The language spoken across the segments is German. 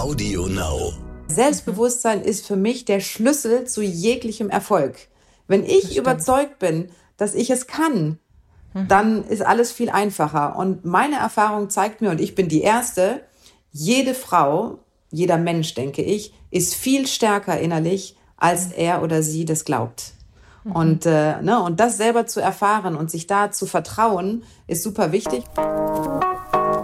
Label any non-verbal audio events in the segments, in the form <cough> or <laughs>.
Audio Now. Selbstbewusstsein ist für mich der Schlüssel zu jeglichem Erfolg. Wenn ich überzeugt bin, dass ich es kann, dann ist alles viel einfacher. Und meine Erfahrung zeigt mir, und ich bin die Erste, jede Frau, jeder Mensch, denke ich, ist viel stärker innerlich, als er oder sie das glaubt. Und, äh, ne, und das selber zu erfahren und sich da zu vertrauen, ist super wichtig.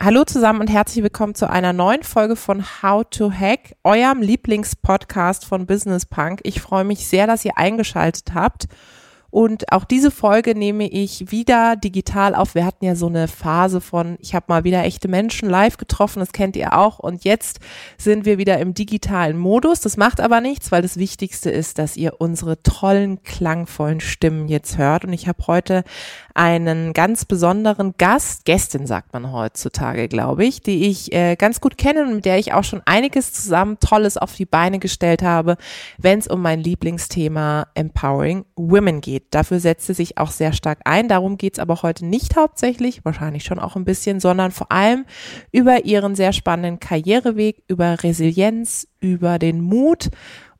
Hallo zusammen und herzlich willkommen zu einer neuen Folge von How to Hack, eurem Lieblingspodcast von Business Punk. Ich freue mich sehr, dass ihr eingeschaltet habt. Und auch diese Folge nehme ich wieder digital auf. Wir hatten ja so eine Phase von, ich habe mal wieder echte Menschen live getroffen, das kennt ihr auch. Und jetzt sind wir wieder im digitalen Modus. Das macht aber nichts, weil das Wichtigste ist, dass ihr unsere tollen, klangvollen Stimmen jetzt hört. Und ich habe heute einen ganz besonderen Gast, Gästin sagt man heutzutage, glaube ich, die ich äh, ganz gut kenne und mit der ich auch schon einiges zusammen Tolles auf die Beine gestellt habe, wenn es um mein Lieblingsthema Empowering Women geht. Dafür setzt sie sich auch sehr stark ein. Darum geht es aber heute nicht hauptsächlich, wahrscheinlich schon auch ein bisschen, sondern vor allem über ihren sehr spannenden Karriereweg, über Resilienz, über den Mut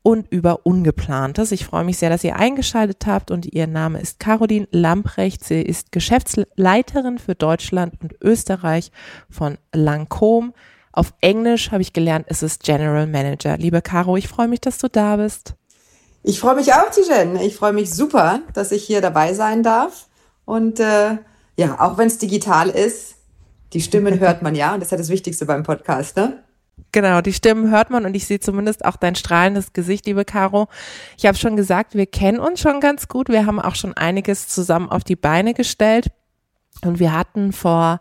und über Ungeplantes. Ich freue mich sehr, dass ihr eingeschaltet habt und ihr Name ist Caroline Lamprecht. Sie ist Geschäftsleiterin für Deutschland und Österreich von Lancôme. Auf Englisch habe ich gelernt, es ist General Manager. Liebe Caro, ich freue mich, dass du da bist. Ich freue mich auch, Tijen. Ich freue mich super, dass ich hier dabei sein darf. Und äh, ja, auch wenn es digital ist, die Stimmen <laughs> hört man ja. Und das ist ja das Wichtigste beim Podcast, ne? Genau, die Stimmen hört man und ich sehe zumindest auch dein strahlendes Gesicht, liebe Caro. Ich habe schon gesagt, wir kennen uns schon ganz gut. Wir haben auch schon einiges zusammen auf die Beine gestellt. Und wir hatten vor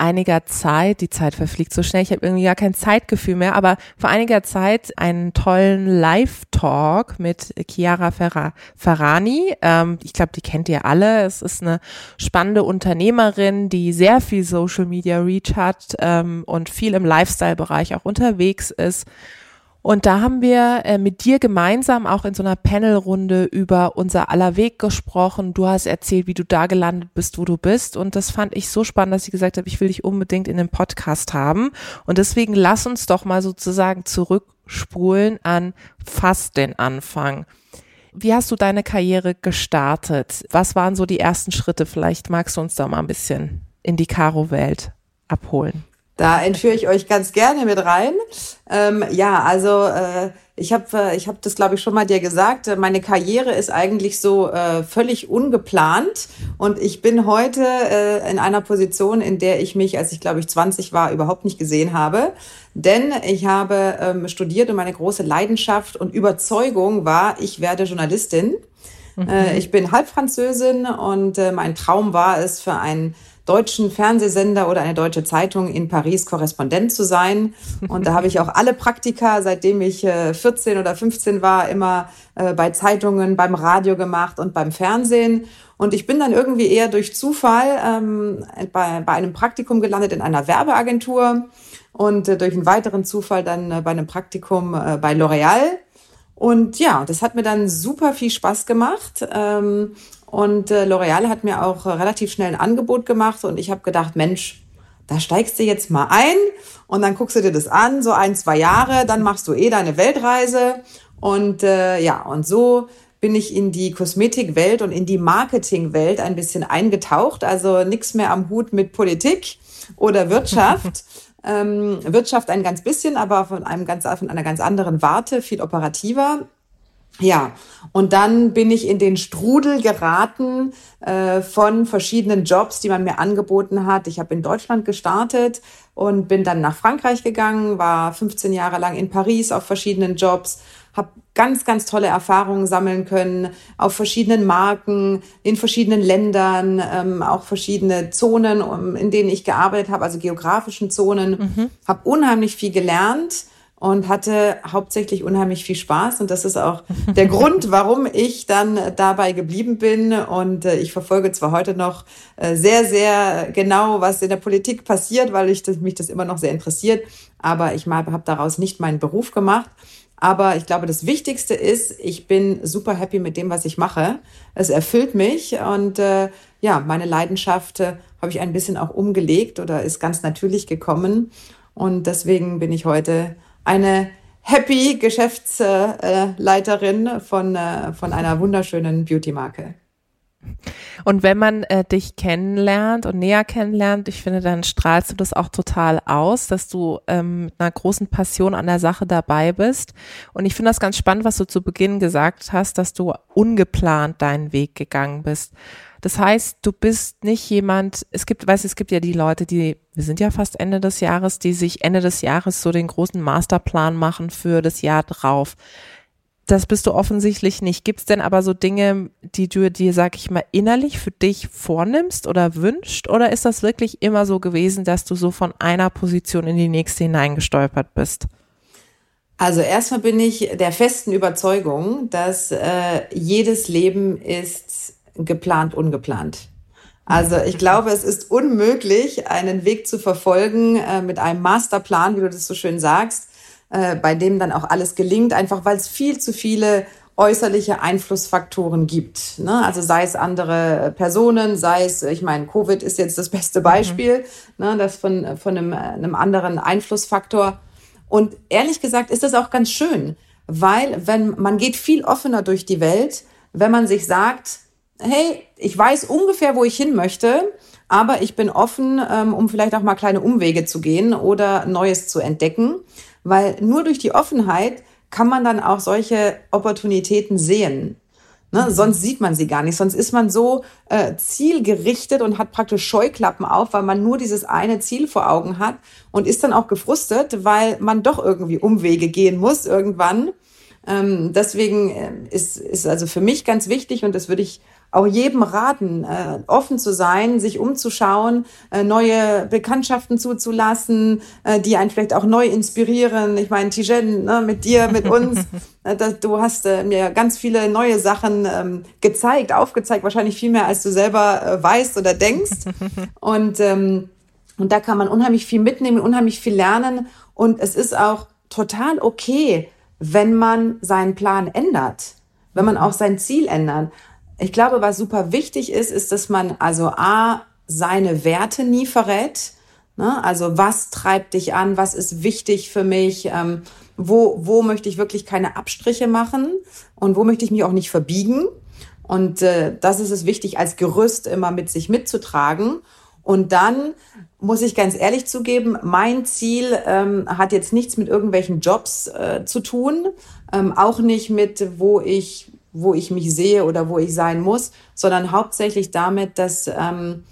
einiger Zeit, die Zeit verfliegt so schnell, ich habe irgendwie gar kein Zeitgefühl mehr, aber vor einiger Zeit einen tollen Live-Talk mit Chiara Ferra Ferrani. Ähm, ich glaube, die kennt ihr alle. Es ist eine spannende Unternehmerin, die sehr viel Social Media Reach hat ähm, und viel im Lifestyle-Bereich auch unterwegs ist. Und da haben wir äh, mit dir gemeinsam auch in so einer Panelrunde über unser aller Weg gesprochen. Du hast erzählt, wie du da gelandet bist, wo du bist. Und das fand ich so spannend, dass ich gesagt habe, ich will dich unbedingt in den Podcast haben. Und deswegen lass uns doch mal sozusagen zurückspulen an fast den Anfang. Wie hast du deine Karriere gestartet? Was waren so die ersten Schritte? Vielleicht magst du uns da mal ein bisschen in die Karo-Welt abholen. Da entführe ich euch ganz gerne mit rein. Ähm, ja, also äh, ich habe äh, ich hab das, glaube ich, schon mal dir gesagt. Meine Karriere ist eigentlich so äh, völlig ungeplant. Und ich bin heute äh, in einer Position, in der ich mich, als ich, glaube ich, 20 war, überhaupt nicht gesehen habe. Denn ich habe ähm, studiert und meine große Leidenschaft und Überzeugung war, ich werde Journalistin. Mhm. Äh, ich bin Halbfranzösin und äh, mein Traum war es, für einen deutschen Fernsehsender oder eine deutsche Zeitung in Paris Korrespondent zu sein. Und da habe ich auch alle Praktika, seitdem ich 14 äh, oder 15 war, immer äh, bei Zeitungen, beim Radio gemacht und beim Fernsehen. Und ich bin dann irgendwie eher durch Zufall ähm, bei, bei einem Praktikum gelandet in einer Werbeagentur und äh, durch einen weiteren Zufall dann äh, bei einem Praktikum äh, bei L'Oréal. Und ja, das hat mir dann super viel Spaß gemacht. Ähm, und äh, L'Oreal hat mir auch äh, relativ schnell ein Angebot gemacht und ich habe gedacht, Mensch, da steigst du jetzt mal ein und dann guckst du dir das an, so ein, zwei Jahre, dann machst du eh deine Weltreise. Und äh, ja, und so bin ich in die Kosmetikwelt und in die Marketingwelt ein bisschen eingetaucht. Also nichts mehr am Hut mit Politik oder Wirtschaft. <laughs> ähm, Wirtschaft ein ganz bisschen, aber von einem ganz, von einer ganz anderen Warte, viel operativer. Ja, und dann bin ich in den Strudel geraten äh, von verschiedenen Jobs, die man mir angeboten hat. Ich habe in Deutschland gestartet und bin dann nach Frankreich gegangen, war 15 Jahre lang in Paris auf verschiedenen Jobs, habe ganz, ganz tolle Erfahrungen sammeln können auf verschiedenen Marken, in verschiedenen Ländern, ähm, auch verschiedene Zonen, in denen ich gearbeitet habe, also geografischen Zonen. Mhm. Habe unheimlich viel gelernt und hatte hauptsächlich unheimlich viel Spaß. Und das ist auch der <laughs> Grund, warum ich dann dabei geblieben bin. Und äh, ich verfolge zwar heute noch äh, sehr, sehr genau, was in der Politik passiert, weil ich das, mich das immer noch sehr interessiert. Aber ich habe daraus nicht meinen Beruf gemacht. Aber ich glaube, das Wichtigste ist, ich bin super happy mit dem, was ich mache. Es erfüllt mich und äh, ja, meine Leidenschaft äh, habe ich ein bisschen auch umgelegt oder ist ganz natürlich gekommen. Und deswegen bin ich heute eine happy Geschäftsleiterin von, äh, von einer wunderschönen Beauty-Marke. Und wenn man äh, dich kennenlernt und näher kennenlernt, ich finde, dann strahlst du das auch total aus, dass du ähm, mit einer großen Passion an der Sache dabei bist. Und ich finde das ganz spannend, was du zu Beginn gesagt hast, dass du ungeplant deinen Weg gegangen bist. Das heißt, du bist nicht jemand, es gibt, weißt es gibt ja die Leute, die, wir sind ja fast Ende des Jahres, die sich Ende des Jahres so den großen Masterplan machen für das Jahr drauf. Das bist du offensichtlich nicht. Gibt es denn aber so Dinge, die du dir, sag ich mal, innerlich für dich vornimmst oder wünscht? Oder ist das wirklich immer so gewesen, dass du so von einer Position in die nächste hineingestolpert bist? Also erstmal bin ich der festen Überzeugung, dass äh, jedes Leben ist geplant, ungeplant. Also ich glaube, es ist unmöglich, einen Weg zu verfolgen äh, mit einem Masterplan, wie du das so schön sagst, äh, bei dem dann auch alles gelingt, einfach weil es viel zu viele äußerliche Einflussfaktoren gibt. Ne? Also sei es andere Personen, sei es, ich meine, Covid ist jetzt das beste Beispiel, mhm. ne? das von, von einem, einem anderen Einflussfaktor. Und ehrlich gesagt ist das auch ganz schön, weil wenn man geht viel offener durch die Welt, wenn man sich sagt, hey, ich weiß ungefähr, wo ich hin möchte, aber ich bin offen, ähm, um vielleicht auch mal kleine Umwege zu gehen oder Neues zu entdecken, weil nur durch die Offenheit kann man dann auch solche Opportunitäten sehen. Ne? Mhm. Sonst sieht man sie gar nicht. Sonst ist man so äh, zielgerichtet und hat praktisch Scheuklappen auf, weil man nur dieses eine Ziel vor Augen hat und ist dann auch gefrustet, weil man doch irgendwie Umwege gehen muss irgendwann. Ähm, deswegen äh, ist, ist also für mich ganz wichtig und das würde ich auch jedem raten, äh, offen zu sein, sich umzuschauen, äh, neue Bekanntschaften zuzulassen, äh, die einen vielleicht auch neu inspirieren. Ich meine, Tijen, ne, mit dir, mit uns, <laughs> äh, das, du hast äh, mir ganz viele neue Sachen ähm, gezeigt, aufgezeigt, wahrscheinlich viel mehr, als du selber äh, weißt oder denkst. <laughs> Und, ähm, und da kann man unheimlich viel mitnehmen, unheimlich viel lernen. Und es ist auch total okay, wenn man seinen Plan ändert, wenn man auch sein Ziel ändert. Ich glaube, was super wichtig ist, ist, dass man also A, seine Werte nie verrät. Ne? Also was treibt dich an? Was ist wichtig für mich? Ähm, wo, wo möchte ich wirklich keine Abstriche machen? Und wo möchte ich mich auch nicht verbiegen? Und äh, das ist es wichtig, als Gerüst immer mit sich mitzutragen. Und dann muss ich ganz ehrlich zugeben, mein Ziel ähm, hat jetzt nichts mit irgendwelchen Jobs äh, zu tun, ähm, auch nicht mit, wo ich wo ich mich sehe oder wo ich sein muss, sondern hauptsächlich damit, dass, ähm,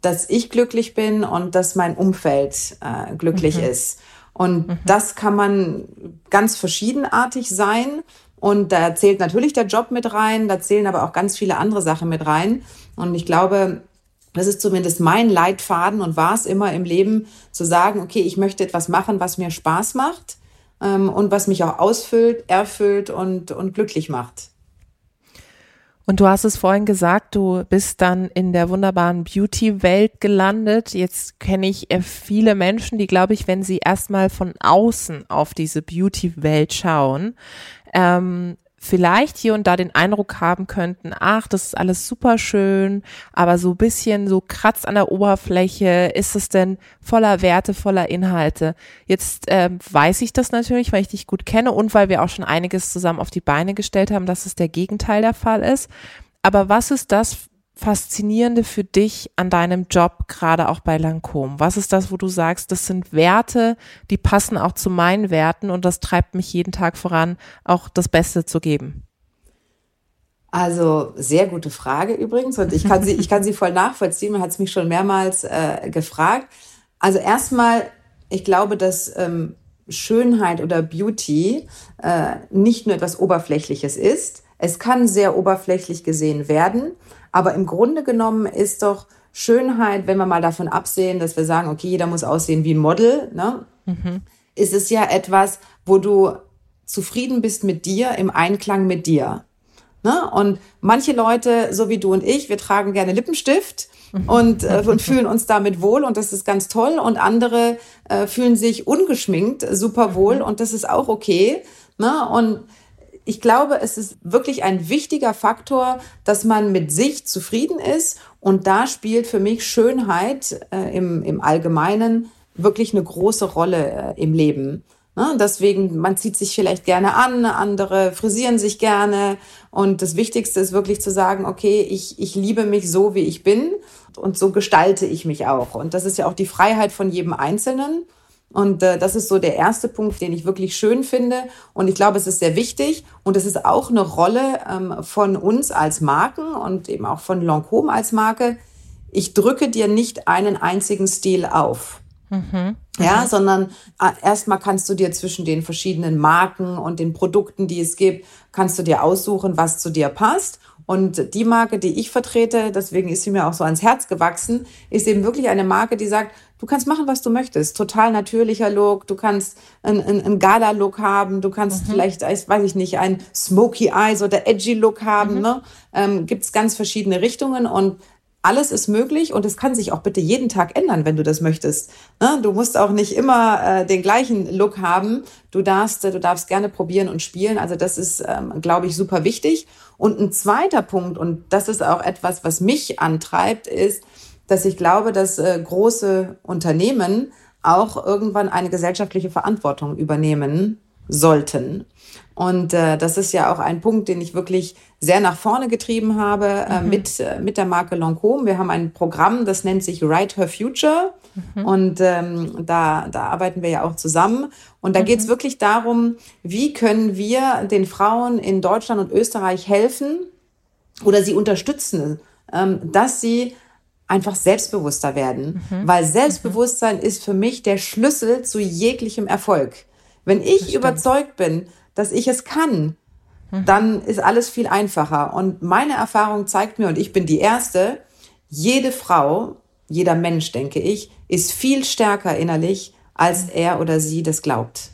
dass ich glücklich bin und dass mein Umfeld äh, glücklich mhm. ist. Und mhm. das kann man ganz verschiedenartig sein. Und da zählt natürlich der Job mit rein, da zählen aber auch ganz viele andere Sachen mit rein. Und ich glaube, das ist zumindest mein Leitfaden und war es immer im Leben zu sagen, okay, ich möchte etwas machen, was mir Spaß macht ähm, und was mich auch ausfüllt, erfüllt und, und glücklich macht. Und du hast es vorhin gesagt, du bist dann in der wunderbaren Beauty-Welt gelandet. Jetzt kenne ich äh, viele Menschen, die, glaube ich, wenn sie erstmal von außen auf diese Beauty-Welt schauen, ähm, vielleicht hier und da den Eindruck haben könnten, ach, das ist alles super schön, aber so bisschen so kratzt an der Oberfläche, ist es denn voller Werte, voller Inhalte? Jetzt ähm, weiß ich das natürlich, weil ich dich gut kenne und weil wir auch schon einiges zusammen auf die Beine gestellt haben, dass es der Gegenteil der Fall ist. Aber was ist das Faszinierende für dich an deinem Job, gerade auch bei Lancôme? Was ist das, wo du sagst, das sind Werte, die passen auch zu meinen Werten und das treibt mich jeden Tag voran, auch das Beste zu geben? Also sehr gute Frage übrigens und ich kann sie, ich kann sie voll nachvollziehen. Man hat es mich schon mehrmals äh, gefragt. Also erstmal, ich glaube, dass ähm, Schönheit oder Beauty äh, nicht nur etwas Oberflächliches ist. Es kann sehr oberflächlich gesehen werden, aber im Grunde genommen ist doch Schönheit, wenn wir mal davon absehen, dass wir sagen, okay, jeder muss aussehen wie ein Model, ne? Mhm. ist es ja etwas, wo du zufrieden bist mit dir, im Einklang mit dir. Ne? Und manche Leute, so wie du und ich, wir tragen gerne Lippenstift und, äh, und fühlen uns damit wohl und das ist ganz toll. Und andere äh, fühlen sich ungeschminkt super wohl und das ist auch okay. Ne? Und ich glaube, es ist wirklich ein wichtiger Faktor, dass man mit sich zufrieden ist. Und da spielt für mich Schönheit äh, im, im Allgemeinen wirklich eine große Rolle äh, im Leben. Ne? Deswegen, man zieht sich vielleicht gerne an, andere frisieren sich gerne. Und das Wichtigste ist wirklich zu sagen, okay, ich, ich liebe mich so, wie ich bin und so gestalte ich mich auch. Und das ist ja auch die Freiheit von jedem Einzelnen. Und äh, das ist so der erste Punkt, den ich wirklich schön finde. Und ich glaube, es ist sehr wichtig. Und es ist auch eine Rolle ähm, von uns als Marken und eben auch von Lancôme als Marke. Ich drücke dir nicht einen einzigen Stil auf. Mhm. Ja, mhm. sondern äh, erstmal kannst du dir zwischen den verschiedenen Marken und den Produkten, die es gibt, kannst du dir aussuchen, was zu dir passt. Und die Marke, die ich vertrete, deswegen ist sie mir auch so ans Herz gewachsen, ist eben wirklich eine Marke, die sagt, du kannst machen, was du möchtest. Total natürlicher Look, du kannst einen, einen, Gala-Look haben, du kannst mhm. vielleicht, weiß ich nicht, ein Smoky Eyes oder Edgy Look haben. Mhm. Ne? Ähm, Gibt ganz verschiedene Richtungen und alles ist möglich und es kann sich auch bitte jeden Tag ändern, wenn du das möchtest. Ne? Du musst auch nicht immer äh, den gleichen Look haben. Du darfst, du darfst gerne probieren und spielen. Also das ist, ähm, glaube ich, super wichtig. Und ein zweiter Punkt, und das ist auch etwas, was mich antreibt, ist, dass ich glaube, dass äh, große Unternehmen auch irgendwann eine gesellschaftliche Verantwortung übernehmen sollten. Und äh, das ist ja auch ein Punkt, den ich wirklich sehr nach vorne getrieben habe äh, mhm. mit, äh, mit der Marke Lancôme. Wir haben ein Programm, das nennt sich Write Her Future. Mhm. Und ähm, da, da arbeiten wir ja auch zusammen. Und da mhm. geht es wirklich darum, wie können wir den Frauen in Deutschland und Österreich helfen oder sie unterstützen, ähm, dass sie einfach selbstbewusster werden. Mhm. Weil Selbstbewusstsein mhm. ist für mich der Schlüssel zu jeglichem Erfolg. Wenn ich überzeugt bin, dass ich es kann, mhm. dann ist alles viel einfacher. Und meine Erfahrung zeigt mir, und ich bin die Erste, jede Frau, jeder Mensch, denke ich, ist viel stärker innerlich, als mhm. er oder sie das glaubt.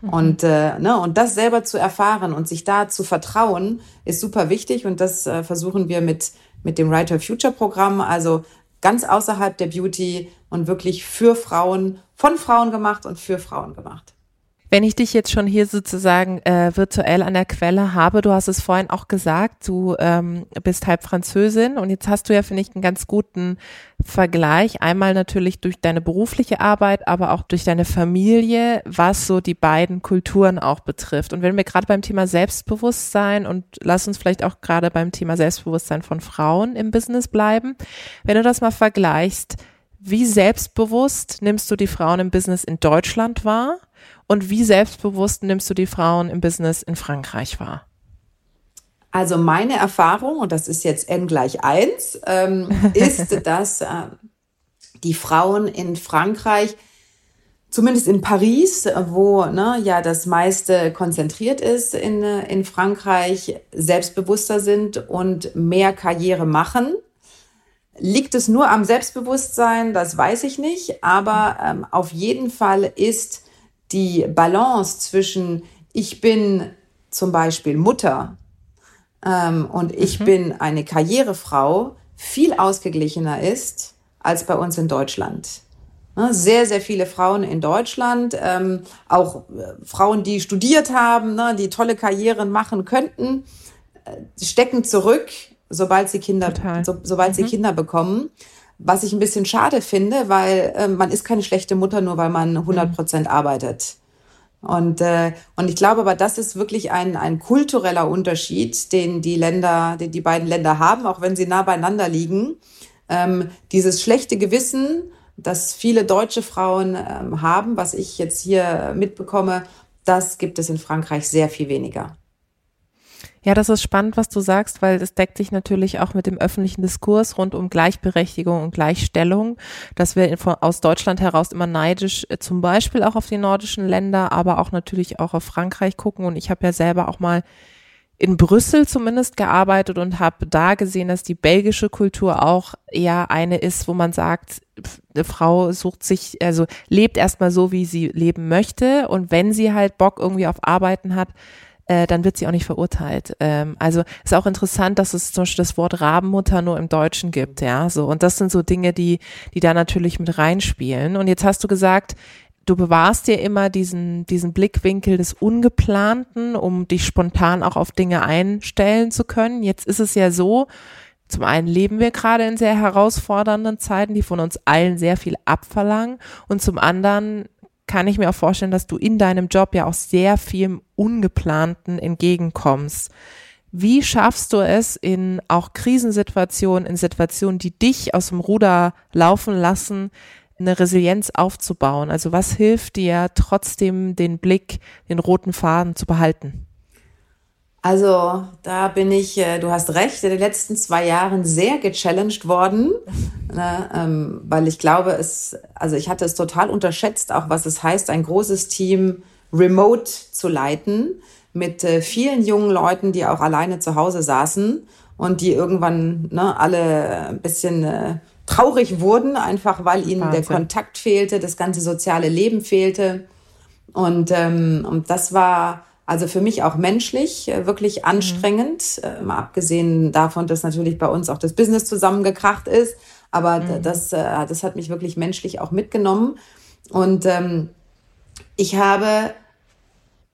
Mhm. Und, äh, ne, und das selber zu erfahren und sich da zu vertrauen, ist super wichtig. Und das äh, versuchen wir mit, mit dem Writer Future Programm, also ganz außerhalb der Beauty und wirklich für Frauen, von Frauen gemacht und für Frauen gemacht. Wenn ich dich jetzt schon hier sozusagen äh, virtuell an der Quelle habe, du hast es vorhin auch gesagt, du ähm, bist halb Französin und jetzt hast du ja, finde ich, einen ganz guten Vergleich. Einmal natürlich durch deine berufliche Arbeit, aber auch durch deine Familie, was so die beiden Kulturen auch betrifft. Und wenn wir gerade beim Thema Selbstbewusstsein und lass uns vielleicht auch gerade beim Thema Selbstbewusstsein von Frauen im Business bleiben, wenn du das mal vergleichst, wie selbstbewusst nimmst du die Frauen im Business in Deutschland wahr? Und wie selbstbewusst nimmst du die Frauen im Business in Frankreich wahr? Also meine Erfahrung, und das ist jetzt n gleich eins, ähm, <laughs> ist, dass äh, die Frauen in Frankreich, zumindest in Paris, wo ne, ja das meiste konzentriert ist in, in Frankreich, selbstbewusster sind und mehr Karriere machen. Liegt es nur am Selbstbewusstsein? Das weiß ich nicht. Aber ähm, auf jeden Fall ist die Balance zwischen ich bin zum Beispiel Mutter ähm, und ich mhm. bin eine Karrierefrau viel ausgeglichener ist als bei uns in Deutschland. Ne, sehr, sehr viele Frauen in Deutschland, ähm, auch äh, Frauen, die studiert haben, ne, die tolle Karrieren machen könnten, äh, stecken zurück, sobald sie Kinder, so, sobald mhm. sie Kinder bekommen. Was ich ein bisschen schade finde, weil äh, man ist keine schlechte Mutter, nur weil man 100 Prozent mhm. arbeitet. Und, äh, und ich glaube aber, das ist wirklich ein, ein kultureller Unterschied, den die Länder, den die beiden Länder haben, auch wenn sie nah beieinander liegen. Ähm, dieses schlechte Gewissen, das viele deutsche Frauen ähm, haben, was ich jetzt hier mitbekomme, das gibt es in Frankreich sehr viel weniger. Ja, das ist spannend, was du sagst, weil es deckt sich natürlich auch mit dem öffentlichen Diskurs rund um Gleichberechtigung und Gleichstellung, dass wir aus Deutschland heraus immer neidisch äh, zum Beispiel auch auf die nordischen Länder, aber auch natürlich auch auf Frankreich gucken. Und ich habe ja selber auch mal in Brüssel zumindest gearbeitet und habe da gesehen, dass die belgische Kultur auch eher eine ist, wo man sagt, eine Frau sucht sich, also lebt erstmal so, wie sie leben möchte und wenn sie halt Bock irgendwie auf Arbeiten hat, äh, dann wird sie auch nicht verurteilt. Ähm, also ist auch interessant, dass es zum Beispiel das Wort Rabenmutter nur im Deutschen gibt, ja, so und das sind so Dinge, die die da natürlich mit reinspielen. Und jetzt hast du gesagt, du bewahrst dir immer diesen, diesen Blickwinkel des Ungeplanten, um dich spontan auch auf Dinge einstellen zu können. Jetzt ist es ja so, zum einen leben wir gerade in sehr herausfordernden Zeiten, die von uns allen sehr viel abverlangen. Und zum anderen kann ich mir auch vorstellen, dass du in deinem Job ja auch sehr viel Ungeplanten entgegenkommst. Wie schaffst du es in auch Krisensituationen, in Situationen, die dich aus dem Ruder laufen lassen, eine Resilienz aufzubauen? Also was hilft dir trotzdem den Blick, den roten Faden zu behalten? Also da bin ich, äh, du hast recht, in den letzten zwei Jahren sehr gechallenged worden, <laughs> ne, ähm, weil ich glaube, es, also ich hatte es total unterschätzt, auch was es heißt, ein großes Team remote zu leiten mit äh, vielen jungen Leuten, die auch alleine zu Hause saßen und die irgendwann ne, alle ein bisschen äh, traurig wurden, einfach weil ihnen Wahnsinn. der Kontakt fehlte, das ganze soziale Leben fehlte. Und, ähm, und das war also für mich auch menschlich äh, wirklich mhm. anstrengend, mhm. mal abgesehen davon, dass natürlich bei uns auch das Business zusammengekracht ist. Aber mhm. das, äh, das hat mich wirklich menschlich auch mitgenommen. Und ähm, ich habe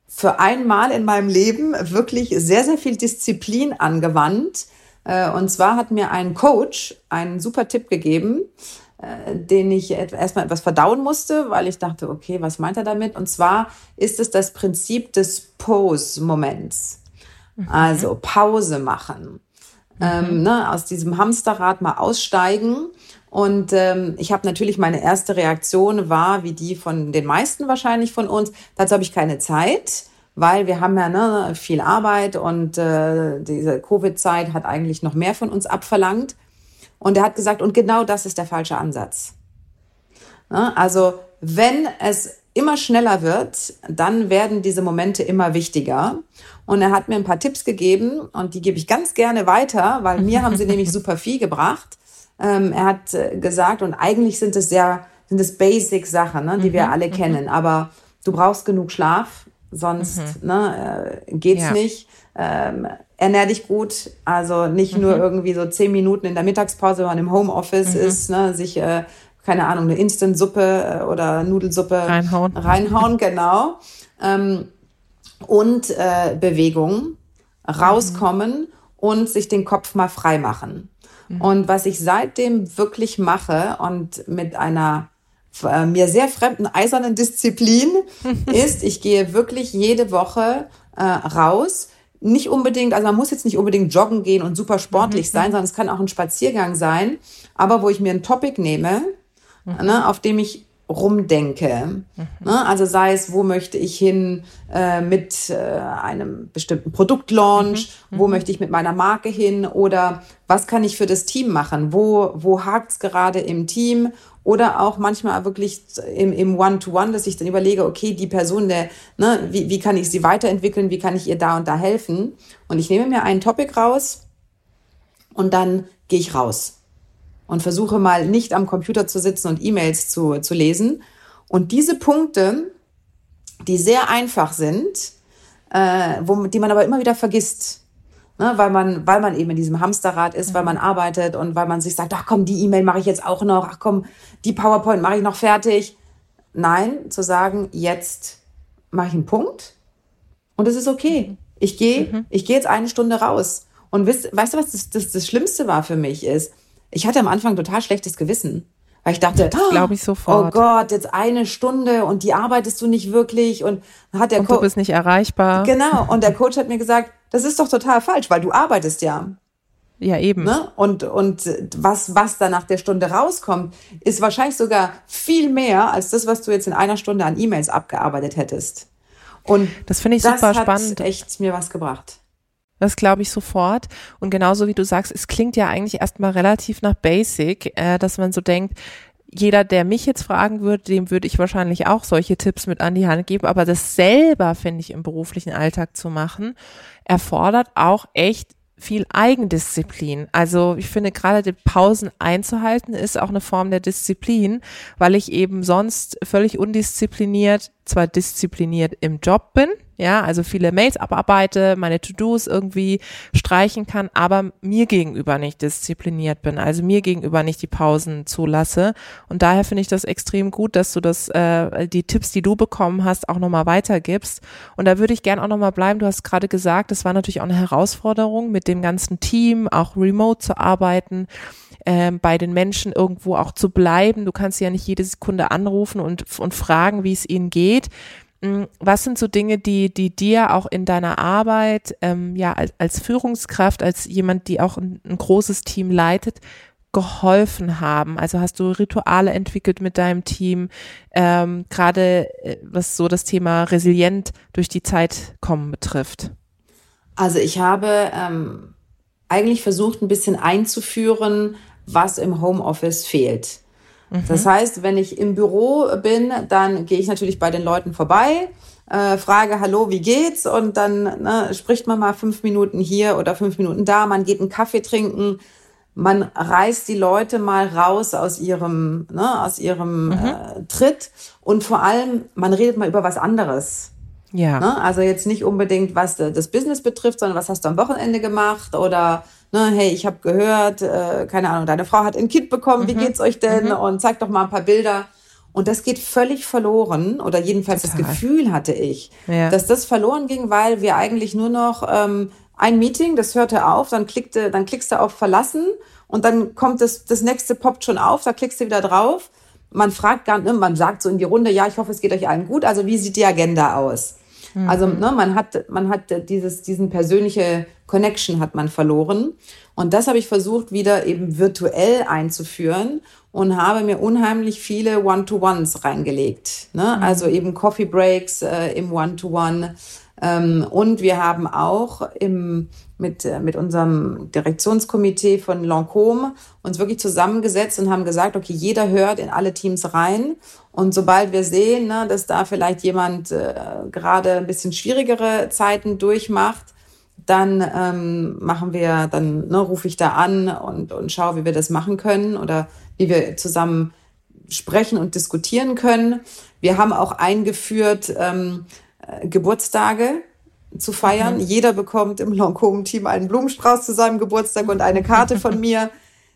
für einmal in meinem Leben wirklich sehr, sehr viel Disziplin angewandt, und zwar hat mir ein Coach einen super Tipp gegeben, den ich erstmal etwas verdauen musste, weil ich dachte, okay, was meint er damit? Und zwar ist es das Prinzip des Pose-Moments. Mhm. Also Pause machen. Mhm. Ähm, ne, aus diesem Hamsterrad mal aussteigen. Und ähm, ich habe natürlich meine erste Reaktion war, wie die von den meisten wahrscheinlich von uns, dazu habe ich keine Zeit weil wir haben ja ne, viel Arbeit und äh, diese Covid-Zeit hat eigentlich noch mehr von uns abverlangt. Und er hat gesagt, und genau das ist der falsche Ansatz. Also wenn es immer schneller wird, dann werden diese Momente immer wichtiger. Und er hat mir ein paar Tipps gegeben und die gebe ich ganz gerne weiter, weil mir haben sie <laughs> nämlich super viel gebracht. Ähm, er hat äh, gesagt, und eigentlich sind es sehr, sind es Basic-Sachen, ne, die wir mhm, alle mhm. kennen, aber du brauchst genug Schlaf, sonst mhm. ne, äh, geht's nicht. Ähm, ernähr dich gut, also nicht mhm. nur irgendwie so zehn Minuten in der Mittagspause, wenn man im Homeoffice mhm. ist, ne, sich äh, keine Ahnung eine Instant-Suppe äh, oder Nudelsuppe reinhauen, reinhauen <laughs> genau. Ähm, und äh, Bewegung, rauskommen mhm. und sich den Kopf mal frei machen. Mhm. Und was ich seitdem wirklich mache und mit einer äh, mir sehr fremden eisernen Disziplin <laughs> ist, ich gehe wirklich jede Woche äh, raus. Nicht unbedingt, also man muss jetzt nicht unbedingt joggen gehen und super sportlich mhm. sein, sondern es kann auch ein Spaziergang sein, aber wo ich mir ein Topic nehme, mhm. ne, auf dem ich rumdenke. Mhm. Ne? Also sei es, wo möchte ich hin äh, mit äh, einem bestimmten Produktlaunch, mhm. wo mhm. möchte ich mit meiner Marke hin oder was kann ich für das Team machen, wo, wo hakt es gerade im Team oder auch manchmal wirklich im, im One-to-One, dass ich dann überlege, okay, die Person, der, ne, wie, wie kann ich sie weiterentwickeln, wie kann ich ihr da und da helfen und ich nehme mir einen Topic raus und dann gehe ich raus und versuche mal nicht am Computer zu sitzen und E-Mails zu, zu lesen. Und diese Punkte, die sehr einfach sind, äh, wo, die man aber immer wieder vergisst, ne, weil, man, weil man eben in diesem Hamsterrad ist, mhm. weil man arbeitet und weil man sich sagt, ach komm, die E-Mail mache ich jetzt auch noch, ach komm, die PowerPoint mache ich noch fertig. Nein, zu sagen, jetzt mache ich einen Punkt und es ist okay. Mhm. Ich gehe, mhm. ich gehe jetzt eine Stunde raus. Und weißt, weißt du, was das, das, das Schlimmste war für mich ist? Ich hatte am Anfang total schlechtes Gewissen. Weil ich dachte, glaube ich sofort. Oh Gott, jetzt eine Stunde und die arbeitest du nicht wirklich und hat der und du bist nicht erreichbar. Genau. Und der Coach hat mir gesagt, das ist doch total falsch, weil du arbeitest ja. Ja, eben. Ne? Und, und was, was da nach der Stunde rauskommt, ist wahrscheinlich sogar viel mehr als das, was du jetzt in einer Stunde an E-Mails abgearbeitet hättest. Und das finde ich super spannend. Das hat echt mir was gebracht. Das glaube ich sofort. Und genauso wie du sagst, es klingt ja eigentlich erstmal relativ nach Basic, äh, dass man so denkt, jeder, der mich jetzt fragen würde, dem würde ich wahrscheinlich auch solche Tipps mit an die Hand geben. Aber das selber, finde ich, im beruflichen Alltag zu machen, erfordert auch echt viel Eigendisziplin. Also ich finde gerade die Pausen einzuhalten ist auch eine Form der Disziplin, weil ich eben sonst völlig undiszipliniert, zwar diszipliniert im Job bin, ja, also viele Mails abarbeite, meine To-Dos irgendwie streichen kann, aber mir gegenüber nicht diszipliniert bin, also mir gegenüber nicht die Pausen zulasse. Und daher finde ich das extrem gut, dass du das, äh, die Tipps, die du bekommen hast, auch nochmal weitergibst. Und da würde ich gern auch nochmal bleiben. Du hast gerade gesagt, es war natürlich auch eine Herausforderung, mit dem ganzen Team auch remote zu arbeiten ähm, bei den Menschen irgendwo auch zu bleiben. Du kannst ja nicht jede Sekunde anrufen und, und fragen, wie es ihnen geht. Mm, was sind so Dinge, die, die dir auch in deiner Arbeit, ähm, ja, als, als Führungskraft, als jemand, die auch ein, ein großes Team leitet, geholfen haben? Also hast du Rituale entwickelt mit deinem Team, ähm, gerade äh, was so das Thema resilient durch die Zeit kommen betrifft? Also ich habe ähm, eigentlich versucht, ein bisschen einzuführen, was im Homeoffice fehlt. Das mhm. heißt, wenn ich im Büro bin, dann gehe ich natürlich bei den Leuten vorbei, äh, frage, hallo, wie geht's? Und dann ne, spricht man mal fünf Minuten hier oder fünf Minuten da, man geht einen Kaffee trinken, man reißt die Leute mal raus aus ihrem, ne, aus ihrem mhm. äh, Tritt und vor allem, man redet mal über was anderes. Ja. Ne? Also jetzt nicht unbedingt, was das Business betrifft, sondern was hast du am Wochenende gemacht oder ne, hey, ich habe gehört, äh, keine Ahnung, deine Frau hat ein Kind bekommen, mhm. wie geht's euch denn? Mhm. Und zeig doch mal ein paar Bilder. Und das geht völlig verloren, oder jedenfalls Total. das Gefühl hatte ich, ja. dass das verloren ging, weil wir eigentlich nur noch ähm, ein Meeting, das hörte auf, dann klickte, dann klickst du auf Verlassen und dann kommt das, das nächste poppt schon auf, da klickst du wieder drauf. Man fragt gar nicht, man sagt so in die Runde, ja, ich hoffe, es geht euch allen gut. Also wie sieht die Agenda aus? Mhm. Also ne, man hat, man hat dieses, diesen persönliche Connection hat man verloren. Und das habe ich versucht, wieder eben virtuell einzuführen und habe mir unheimlich viele One-to-Ones reingelegt. Ne? Mhm. Also eben Coffee Breaks äh, im One-to-One. Ähm, und wir haben auch im, mit, äh, mit unserem Direktionskomitee von Lancôme uns wirklich zusammengesetzt und haben gesagt, okay, jeder hört in alle Teams rein. Und sobald wir sehen, ne, dass da vielleicht jemand äh, gerade ein bisschen schwierigere Zeiten durchmacht, dann ähm, machen wir, dann ne, rufe ich da an und, und schaue, wie wir das machen können oder wie wir zusammen sprechen und diskutieren können. Wir haben auch eingeführt, ähm, äh, Geburtstage zu feiern. Mhm. Jeder bekommt im Lancôme-Team einen Blumenstrauß zu seinem Geburtstag und eine Karte von <laughs> mir.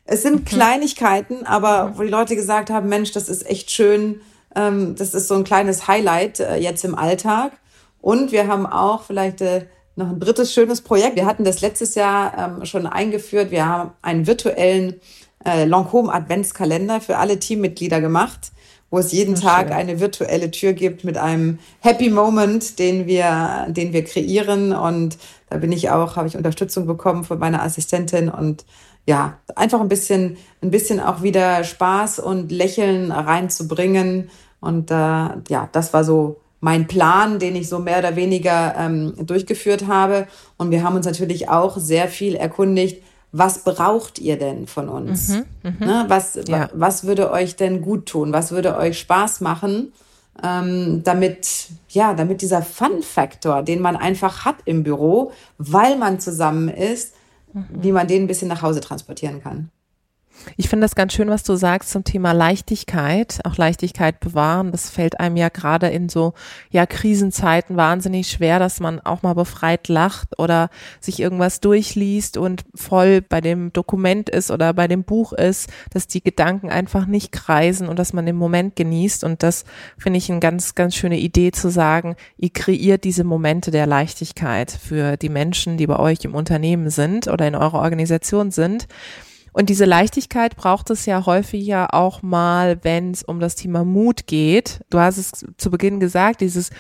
Es sind mhm. Kleinigkeiten, aber wo die Leute gesagt haben, Mensch, das ist echt schön. Ähm, das ist so ein kleines Highlight äh, jetzt im Alltag. Und wir haben auch vielleicht äh, noch ein drittes schönes Projekt. Wir hatten das letztes Jahr ähm, schon eingeführt. Wir haben einen virtuellen äh, Lancôme Adventskalender für alle Teammitglieder gemacht, wo es jeden Sehr Tag schön. eine virtuelle Tür gibt mit einem Happy Moment, den wir, den wir kreieren. Und da bin ich auch, habe ich Unterstützung bekommen von meiner Assistentin und ja, einfach ein bisschen, ein bisschen auch wieder Spaß und Lächeln reinzubringen. Und äh, ja, das war so mein Plan, den ich so mehr oder weniger ähm, durchgeführt habe. Und wir haben uns natürlich auch sehr viel erkundigt, was braucht ihr denn von uns? Mhm, mh. ne, was, ja. was würde euch denn gut tun? Was würde euch Spaß machen? Ähm, damit, ja, damit dieser Fun-Faktor, den man einfach hat im Büro, weil man zusammen ist, mhm. wie man den ein bisschen nach Hause transportieren kann. Ich finde das ganz schön, was du sagst zum Thema Leichtigkeit, auch Leichtigkeit bewahren. Das fällt einem ja gerade in so ja Krisenzeiten wahnsinnig schwer, dass man auch mal befreit lacht oder sich irgendwas durchliest und voll bei dem Dokument ist oder bei dem Buch ist, dass die Gedanken einfach nicht kreisen und dass man den Moment genießt. Und das finde ich eine ganz, ganz schöne Idee zu sagen, ihr kreiert diese Momente der Leichtigkeit für die Menschen, die bei euch im Unternehmen sind oder in eurer Organisation sind. Und diese Leichtigkeit braucht es ja häufig ja auch mal, wenn es um das Thema Mut geht. Du hast es zu Beginn gesagt, dieses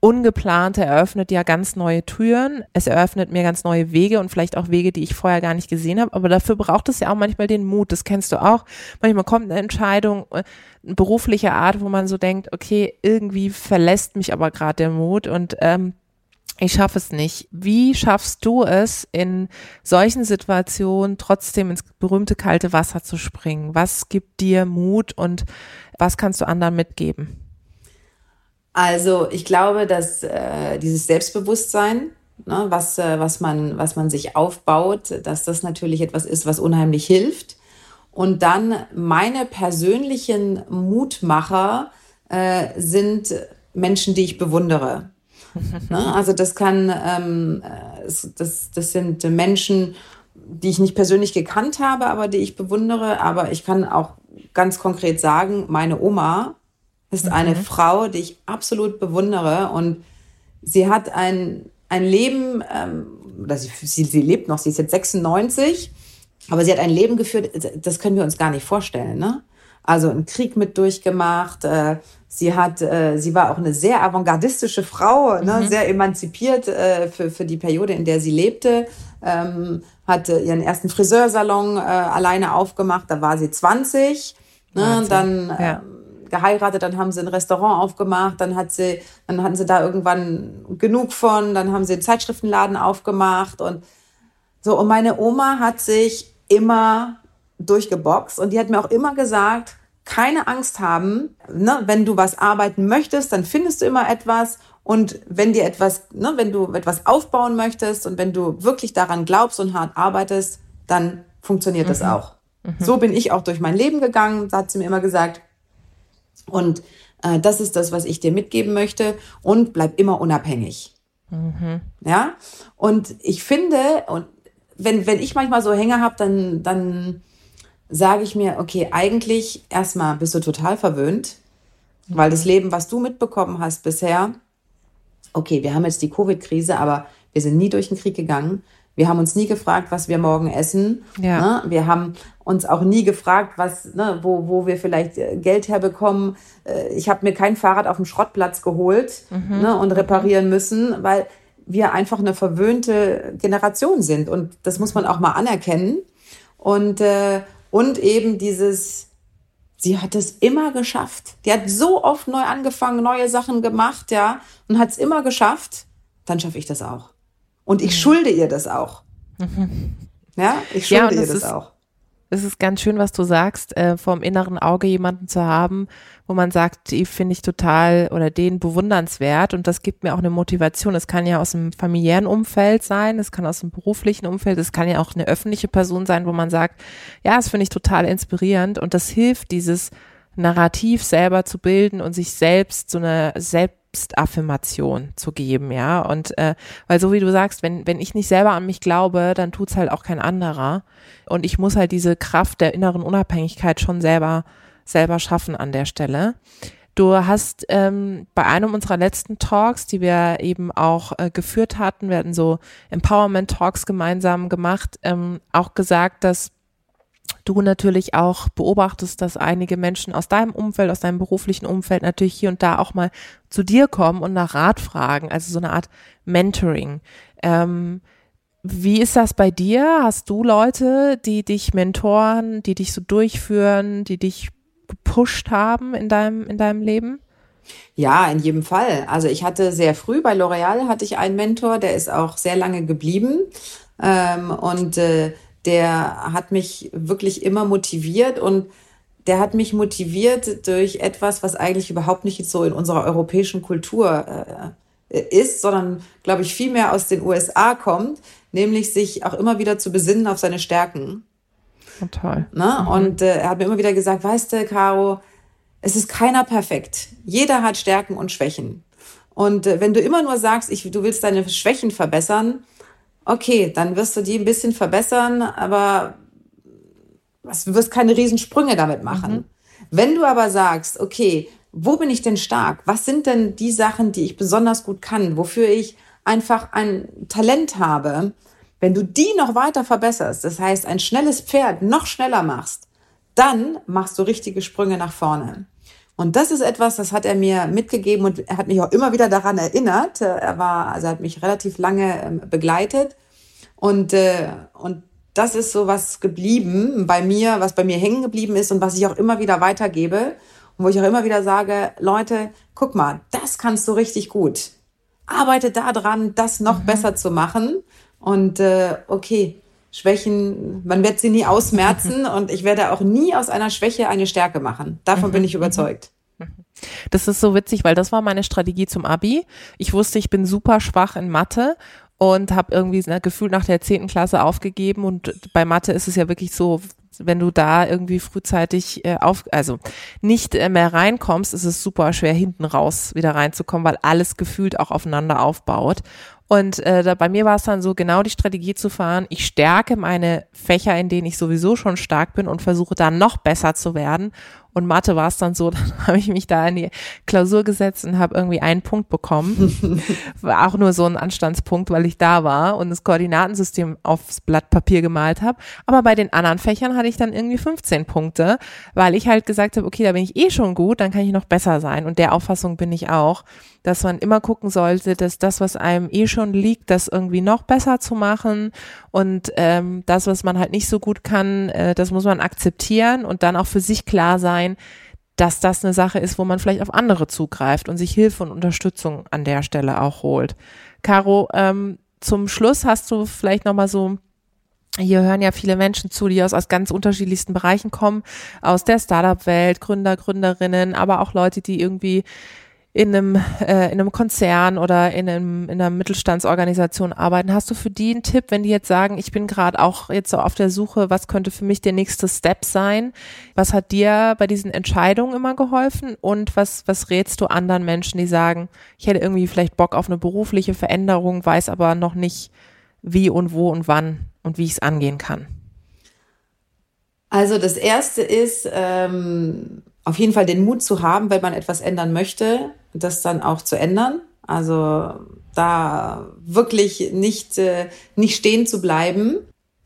Ungeplante eröffnet ja ganz neue Türen. Es eröffnet mir ganz neue Wege und vielleicht auch Wege, die ich vorher gar nicht gesehen habe. Aber dafür braucht es ja auch manchmal den Mut. Das kennst du auch. Manchmal kommt eine Entscheidung äh, beruflicher Art, wo man so denkt, okay, irgendwie verlässt mich aber gerade der Mut und ähm, ich schaffe es nicht. Wie schaffst du es, in solchen Situationen trotzdem ins berühmte kalte Wasser zu springen? Was gibt dir Mut und was kannst du anderen mitgeben? Also ich glaube, dass äh, dieses Selbstbewusstsein, ne, was, äh, was, man, was man sich aufbaut, dass das natürlich etwas ist, was unheimlich hilft. Und dann meine persönlichen Mutmacher äh, sind Menschen, die ich bewundere. Ne? Also das kann, ähm, das, das sind Menschen, die ich nicht persönlich gekannt habe, aber die ich bewundere. Aber ich kann auch ganz konkret sagen, meine Oma ist mhm. eine Frau, die ich absolut bewundere und sie hat ein, ein Leben, ähm, oder sie, sie, sie lebt noch, sie ist jetzt 96, aber sie hat ein Leben geführt, das können wir uns gar nicht vorstellen. Ne? Also einen Krieg mit durchgemacht, äh, Sie hat, äh, sie war auch eine sehr avantgardistische Frau, ne, mhm. sehr emanzipiert äh, für, für die Periode, in der sie lebte. Ähm, hatte ihren ersten Friseursalon äh, alleine aufgemacht, da war sie 20. Ne, dann ja. äh, geheiratet, dann haben sie ein Restaurant aufgemacht, dann hat sie, dann hatten sie da irgendwann genug von, dann haben sie einen Zeitschriftenladen aufgemacht und so. Und meine Oma hat sich immer durchgeboxt und die hat mir auch immer gesagt, keine Angst haben, ne, wenn du was arbeiten möchtest, dann findest du immer etwas und wenn dir etwas, ne, wenn du etwas aufbauen möchtest und wenn du wirklich daran glaubst und hart arbeitest, dann funktioniert mhm. das auch. Mhm. So bin ich auch durch mein Leben gegangen, hat sie mir immer gesagt. Und äh, das ist das, was ich dir mitgeben möchte. Und bleib immer unabhängig. Mhm. Ja. Und ich finde, und wenn, wenn ich manchmal so Hänge habe, dann, dann sage ich mir, okay, eigentlich erstmal bist du total verwöhnt, weil das Leben, was du mitbekommen hast bisher, okay, wir haben jetzt die Covid-Krise, aber wir sind nie durch den Krieg gegangen. Wir haben uns nie gefragt, was wir morgen essen. Ja. Ne? Wir haben uns auch nie gefragt, was, ne, wo, wo wir vielleicht äh, Geld herbekommen. Äh, ich habe mir kein Fahrrad auf dem Schrottplatz geholt mhm. ne, und reparieren müssen, weil wir einfach eine verwöhnte Generation sind. Und das muss man auch mal anerkennen. Und, äh, und eben dieses, sie hat es immer geschafft. Die hat so oft neu angefangen, neue Sachen gemacht, ja, und hat es immer geschafft. Dann schaffe ich das auch. Und ich mhm. schulde ihr das auch. Mhm. Ja, ich schulde ja, ihr das ist, auch es ist ganz schön, was du sagst, äh, vom inneren Auge jemanden zu haben, wo man sagt, die finde ich total oder den bewundernswert und das gibt mir auch eine Motivation. Es kann ja aus dem familiären Umfeld sein, es kann aus dem beruflichen Umfeld, es kann ja auch eine öffentliche Person sein, wo man sagt, ja, das finde ich total inspirierend und das hilft, dieses Narrativ selber zu bilden und sich selbst so eine Selbstaffirmation zu geben, ja. Und äh, weil so wie du sagst, wenn, wenn ich nicht selber an mich glaube, dann tut's halt auch kein anderer. Und ich muss halt diese Kraft der inneren Unabhängigkeit schon selber, selber schaffen an der Stelle. Du hast ähm, bei einem unserer letzten Talks, die wir eben auch äh, geführt hatten, wir hatten so Empowerment Talks gemeinsam gemacht, ähm, auch gesagt, dass du natürlich auch beobachtest, dass einige Menschen aus deinem Umfeld, aus deinem beruflichen Umfeld natürlich hier und da auch mal zu dir kommen und nach Rat fragen, also so eine Art Mentoring. Ähm, wie ist das bei dir? Hast du Leute, die dich mentoren, die dich so durchführen, die dich gepusht haben in deinem, in deinem Leben? Ja, in jedem Fall. Also ich hatte sehr früh bei L'Oreal hatte ich einen Mentor, der ist auch sehr lange geblieben. Ähm, und äh, der hat mich wirklich immer motiviert und der hat mich motiviert durch etwas, was eigentlich überhaupt nicht so in unserer europäischen Kultur äh, ist, sondern, glaube ich, viel mehr aus den USA kommt, nämlich sich auch immer wieder zu besinnen auf seine Stärken. Total. Ne? Mhm. Und äh, er hat mir immer wieder gesagt, weißt du, Caro, es ist keiner perfekt. Jeder hat Stärken und Schwächen. Und äh, wenn du immer nur sagst, ich, du willst deine Schwächen verbessern, okay, dann wirst du die ein bisschen verbessern, aber du wirst keine Riesensprünge damit machen. Mhm. Wenn du aber sagst, okay, wo bin ich denn stark? Was sind denn die Sachen, die ich besonders gut kann, wofür ich einfach ein Talent habe? Wenn du die noch weiter verbesserst, das heißt, ein schnelles Pferd noch schneller machst, dann machst du richtige Sprünge nach vorne. Und das ist etwas, das hat er mir mitgegeben und er hat mich auch immer wieder daran erinnert. Er war, also er hat mich relativ lange ähm, begleitet und, äh, und das ist so was geblieben bei mir, was bei mir hängen geblieben ist und was ich auch immer wieder weitergebe und wo ich auch immer wieder sage, Leute, guck mal, das kannst du richtig gut. arbeite daran, das noch mhm. besser zu machen. Und äh, okay, Schwächen, man wird sie nie ausmerzen <laughs> und ich werde auch nie aus einer Schwäche eine Stärke machen. Davon mhm. bin ich mhm. überzeugt. Das ist so witzig, weil das war meine Strategie zum Abi. Ich wusste, ich bin super schwach in Mathe und habe irgendwie ne, gefühlt nach der zehnten Klasse aufgegeben und bei Mathe ist es ja wirklich so, wenn du da irgendwie frühzeitig äh, auf, also nicht äh, mehr reinkommst, ist es super schwer hinten raus wieder reinzukommen, weil alles gefühlt auch aufeinander aufbaut. Und äh, da, bei mir war es dann so, genau die Strategie zu fahren. Ich stärke meine Fächer, in denen ich sowieso schon stark bin und versuche dann noch besser zu werden und Mathe war es dann so, <laughs> dann habe ich mich da in die Klausur gesetzt und habe irgendwie einen Punkt bekommen. <laughs> war auch nur so ein Anstandspunkt, weil ich da war und das Koordinatensystem aufs Blatt Papier gemalt habe. Aber bei den anderen Fächern hatte ich dann irgendwie 15 Punkte, weil ich halt gesagt habe, okay, da bin ich eh schon gut, dann kann ich noch besser sein. Und der Auffassung bin ich auch, dass man immer gucken sollte, dass das, was einem eh schon liegt, das irgendwie noch besser zu machen. Und ähm, das, was man halt nicht so gut kann, äh, das muss man akzeptieren und dann auch für sich klar sein, sein, dass das eine Sache ist, wo man vielleicht auf andere zugreift und sich Hilfe und Unterstützung an der Stelle auch holt. Caro, ähm, zum Schluss hast du vielleicht noch mal so hier hören ja viele Menschen zu, die aus, aus ganz unterschiedlichsten Bereichen kommen, aus der Startup-Welt, Gründer, Gründerinnen, aber auch Leute, die irgendwie in einem, äh, in einem Konzern oder in, einem, in einer Mittelstandsorganisation arbeiten. Hast du für die einen Tipp, wenn die jetzt sagen, ich bin gerade auch jetzt so auf der Suche, was könnte für mich der nächste Step sein? Was hat dir bei diesen Entscheidungen immer geholfen? Und was, was rätst du anderen Menschen, die sagen, ich hätte irgendwie vielleicht Bock auf eine berufliche Veränderung, weiß aber noch nicht wie und wo und wann und wie ich es angehen kann? Also das erste ist, ähm, auf jeden Fall den Mut zu haben, wenn man etwas ändern möchte, das dann auch zu ändern. Also da wirklich nicht, äh, nicht stehen zu bleiben.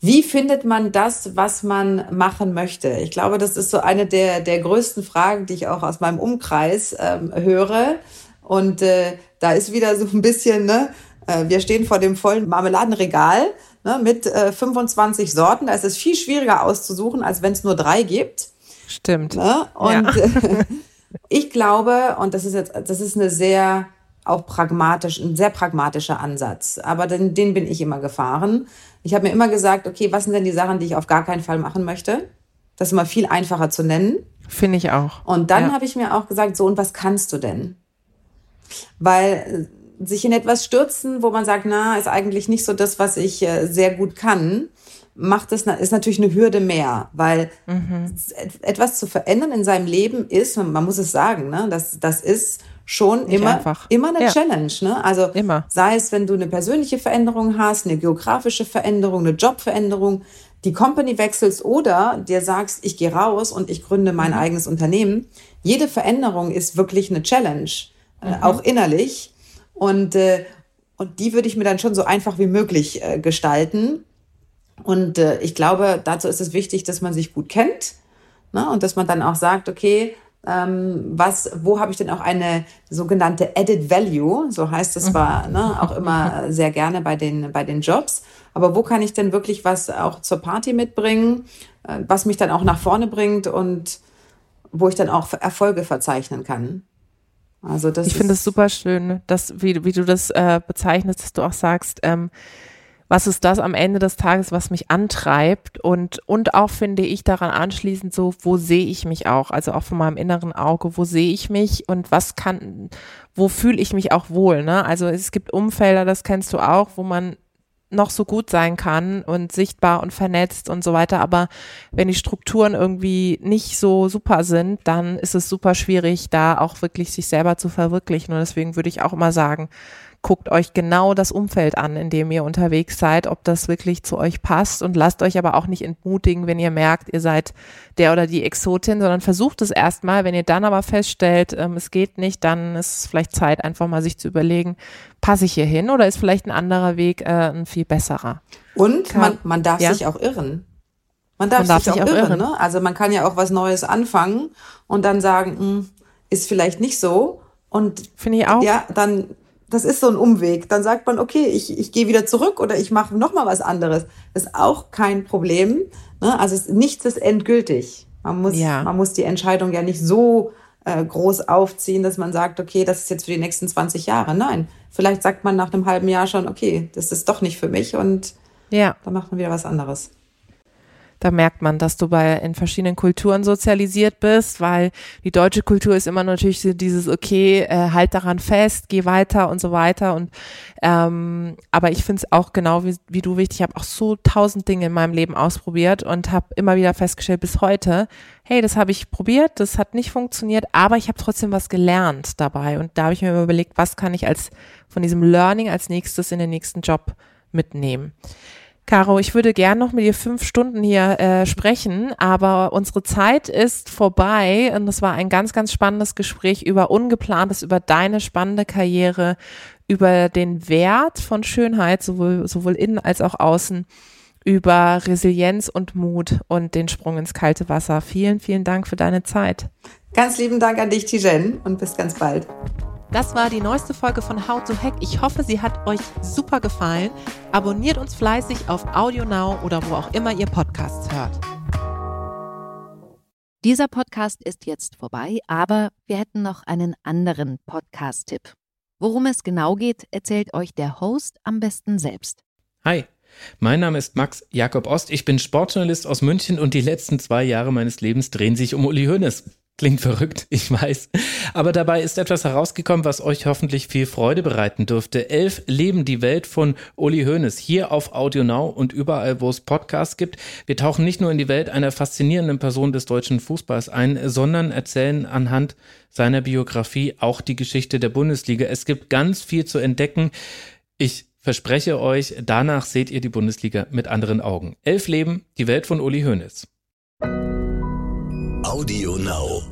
Wie findet man das, was man machen möchte? Ich glaube, das ist so eine der, der größten Fragen, die ich auch aus meinem Umkreis ähm, höre. Und äh, da ist wieder so ein bisschen, ne, äh, wir stehen vor dem vollen Marmeladenregal ne, mit äh, 25 Sorten. Da ist es viel schwieriger auszusuchen, als wenn es nur drei gibt. Stimmt. Ne? Und ja. <laughs> <laughs> ich glaube, und das ist jetzt, das ist eine sehr auch pragmatisch, ein sehr pragmatischer Ansatz. Aber den, den bin ich immer gefahren. Ich habe mir immer gesagt, okay, was sind denn die Sachen, die ich auf gar keinen Fall machen möchte? Das ist immer viel einfacher zu nennen. Finde ich auch. Und dann ja. habe ich mir auch gesagt, so, und was kannst du denn? Weil sich in etwas stürzen, wo man sagt, na, ist eigentlich nicht so das, was ich äh, sehr gut kann, macht es ist natürlich eine Hürde mehr, weil mhm. etwas zu verändern in seinem Leben ist, man muss es sagen, ne, das, das ist schon Nicht immer, einfach. immer eine ja. Challenge. Ne? Also immer. sei es, wenn du eine persönliche Veränderung hast, eine geografische Veränderung, eine Jobveränderung, die Company wechselst oder dir sagst, ich gehe raus und ich gründe mein mhm. eigenes Unternehmen. Jede Veränderung ist wirklich eine Challenge, äh, mhm. äh, auch innerlich. Und, äh, und die würde ich mir dann schon so einfach wie möglich äh, gestalten. Und äh, ich glaube, dazu ist es wichtig, dass man sich gut kennt ne? und dass man dann auch sagt, okay, ähm, was, wo habe ich denn auch eine sogenannte Added Value, so heißt es zwar ne, auch immer <laughs> sehr gerne bei den, bei den Jobs, aber wo kann ich denn wirklich was auch zur Party mitbringen, äh, was mich dann auch nach vorne bringt und wo ich dann auch Erfolge verzeichnen kann. Also das ich finde es super schön, dass, wie, wie du das äh, bezeichnest, dass du auch sagst, ähm, was ist das am Ende des Tages, was mich antreibt und, und auch finde ich daran anschließend so, wo sehe ich mich auch, also auch von meinem inneren Auge, wo sehe ich mich und was kann, wo fühle ich mich auch wohl, ne? Also es gibt Umfelder, das kennst du auch, wo man noch so gut sein kann und sichtbar und vernetzt und so weiter. Aber wenn die Strukturen irgendwie nicht so super sind, dann ist es super schwierig, da auch wirklich sich selber zu verwirklichen. Und deswegen würde ich auch immer sagen, guckt euch genau das Umfeld an, in dem ihr unterwegs seid, ob das wirklich zu euch passt und lasst euch aber auch nicht entmutigen, wenn ihr merkt, ihr seid der oder die Exotin, sondern versucht es erstmal. Wenn ihr dann aber feststellt, ähm, es geht nicht, dann ist es vielleicht Zeit, einfach mal sich zu überlegen, passe ich hier hin oder ist vielleicht ein anderer Weg äh, ein viel besserer? Und man, man darf ja? sich auch irren. Man darf, man darf sich, sich, auch, irren. irren. Ne? Also man kann ja auch was Neues anfangen und dann sagen, mh, hm, ist vielleicht nicht so. Und finde ich auch. Ja, dann das ist so ein Umweg. Dann sagt man, okay, ich, ich gehe wieder zurück oder ich mache noch mal was anderes. Das ist auch kein Problem. Ne? Also es, nichts ist endgültig. Man muss, ja. man muss die Entscheidung ja nicht so äh, groß aufziehen, dass man sagt, okay, das ist jetzt für die nächsten 20 Jahre. Nein, vielleicht sagt man nach einem halben Jahr schon, okay, das ist doch nicht für mich und ja. dann macht man wieder was anderes. Da merkt man, dass du bei in verschiedenen Kulturen sozialisiert bist, weil die deutsche Kultur ist immer natürlich dieses, okay, äh, halt daran fest, geh weiter und so weiter. Und ähm, aber ich finde es auch genau wie, wie du wichtig. Ich habe auch so tausend Dinge in meinem Leben ausprobiert und habe immer wieder festgestellt bis heute, hey, das habe ich probiert, das hat nicht funktioniert, aber ich habe trotzdem was gelernt dabei. Und da habe ich mir überlegt, was kann ich als von diesem Learning als nächstes in den nächsten Job mitnehmen. Caro, ich würde gern noch mit dir fünf Stunden hier äh, sprechen, aber unsere Zeit ist vorbei und es war ein ganz, ganz spannendes Gespräch über Ungeplantes, über deine spannende Karriere, über den Wert von Schönheit, sowohl, sowohl innen als auch außen, über Resilienz und Mut und den Sprung ins kalte Wasser. Vielen, vielen Dank für deine Zeit. Ganz lieben Dank an dich, Tijen, und bis ganz bald. Das war die neueste Folge von How to Hack. Ich hoffe, sie hat euch super gefallen. Abonniert uns fleißig auf AudioNow oder wo auch immer ihr Podcasts hört. Dieser Podcast ist jetzt vorbei, aber wir hätten noch einen anderen Podcast-Tipp. Worum es genau geht, erzählt euch der Host am besten selbst. Hi, mein Name ist Max Jakob Ost. Ich bin Sportjournalist aus München und die letzten zwei Jahre meines Lebens drehen sich um Uli Hoeneß. Klingt verrückt, <laughs> ich weiß. Aber dabei ist etwas herausgekommen, was euch hoffentlich viel Freude bereiten dürfte. Elf leben die Welt von Uli Hoeneß hier auf Audio Now und überall, wo es Podcasts gibt. Wir tauchen nicht nur in die Welt einer faszinierenden Person des deutschen Fußballs ein, sondern erzählen anhand seiner Biografie auch die Geschichte der Bundesliga. Es gibt ganz viel zu entdecken. Ich verspreche euch, danach seht ihr die Bundesliga mit anderen Augen. Elf leben, die Welt von Uli Hoeneß. Audio Now.